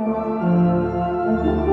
Música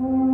Mm-hmm.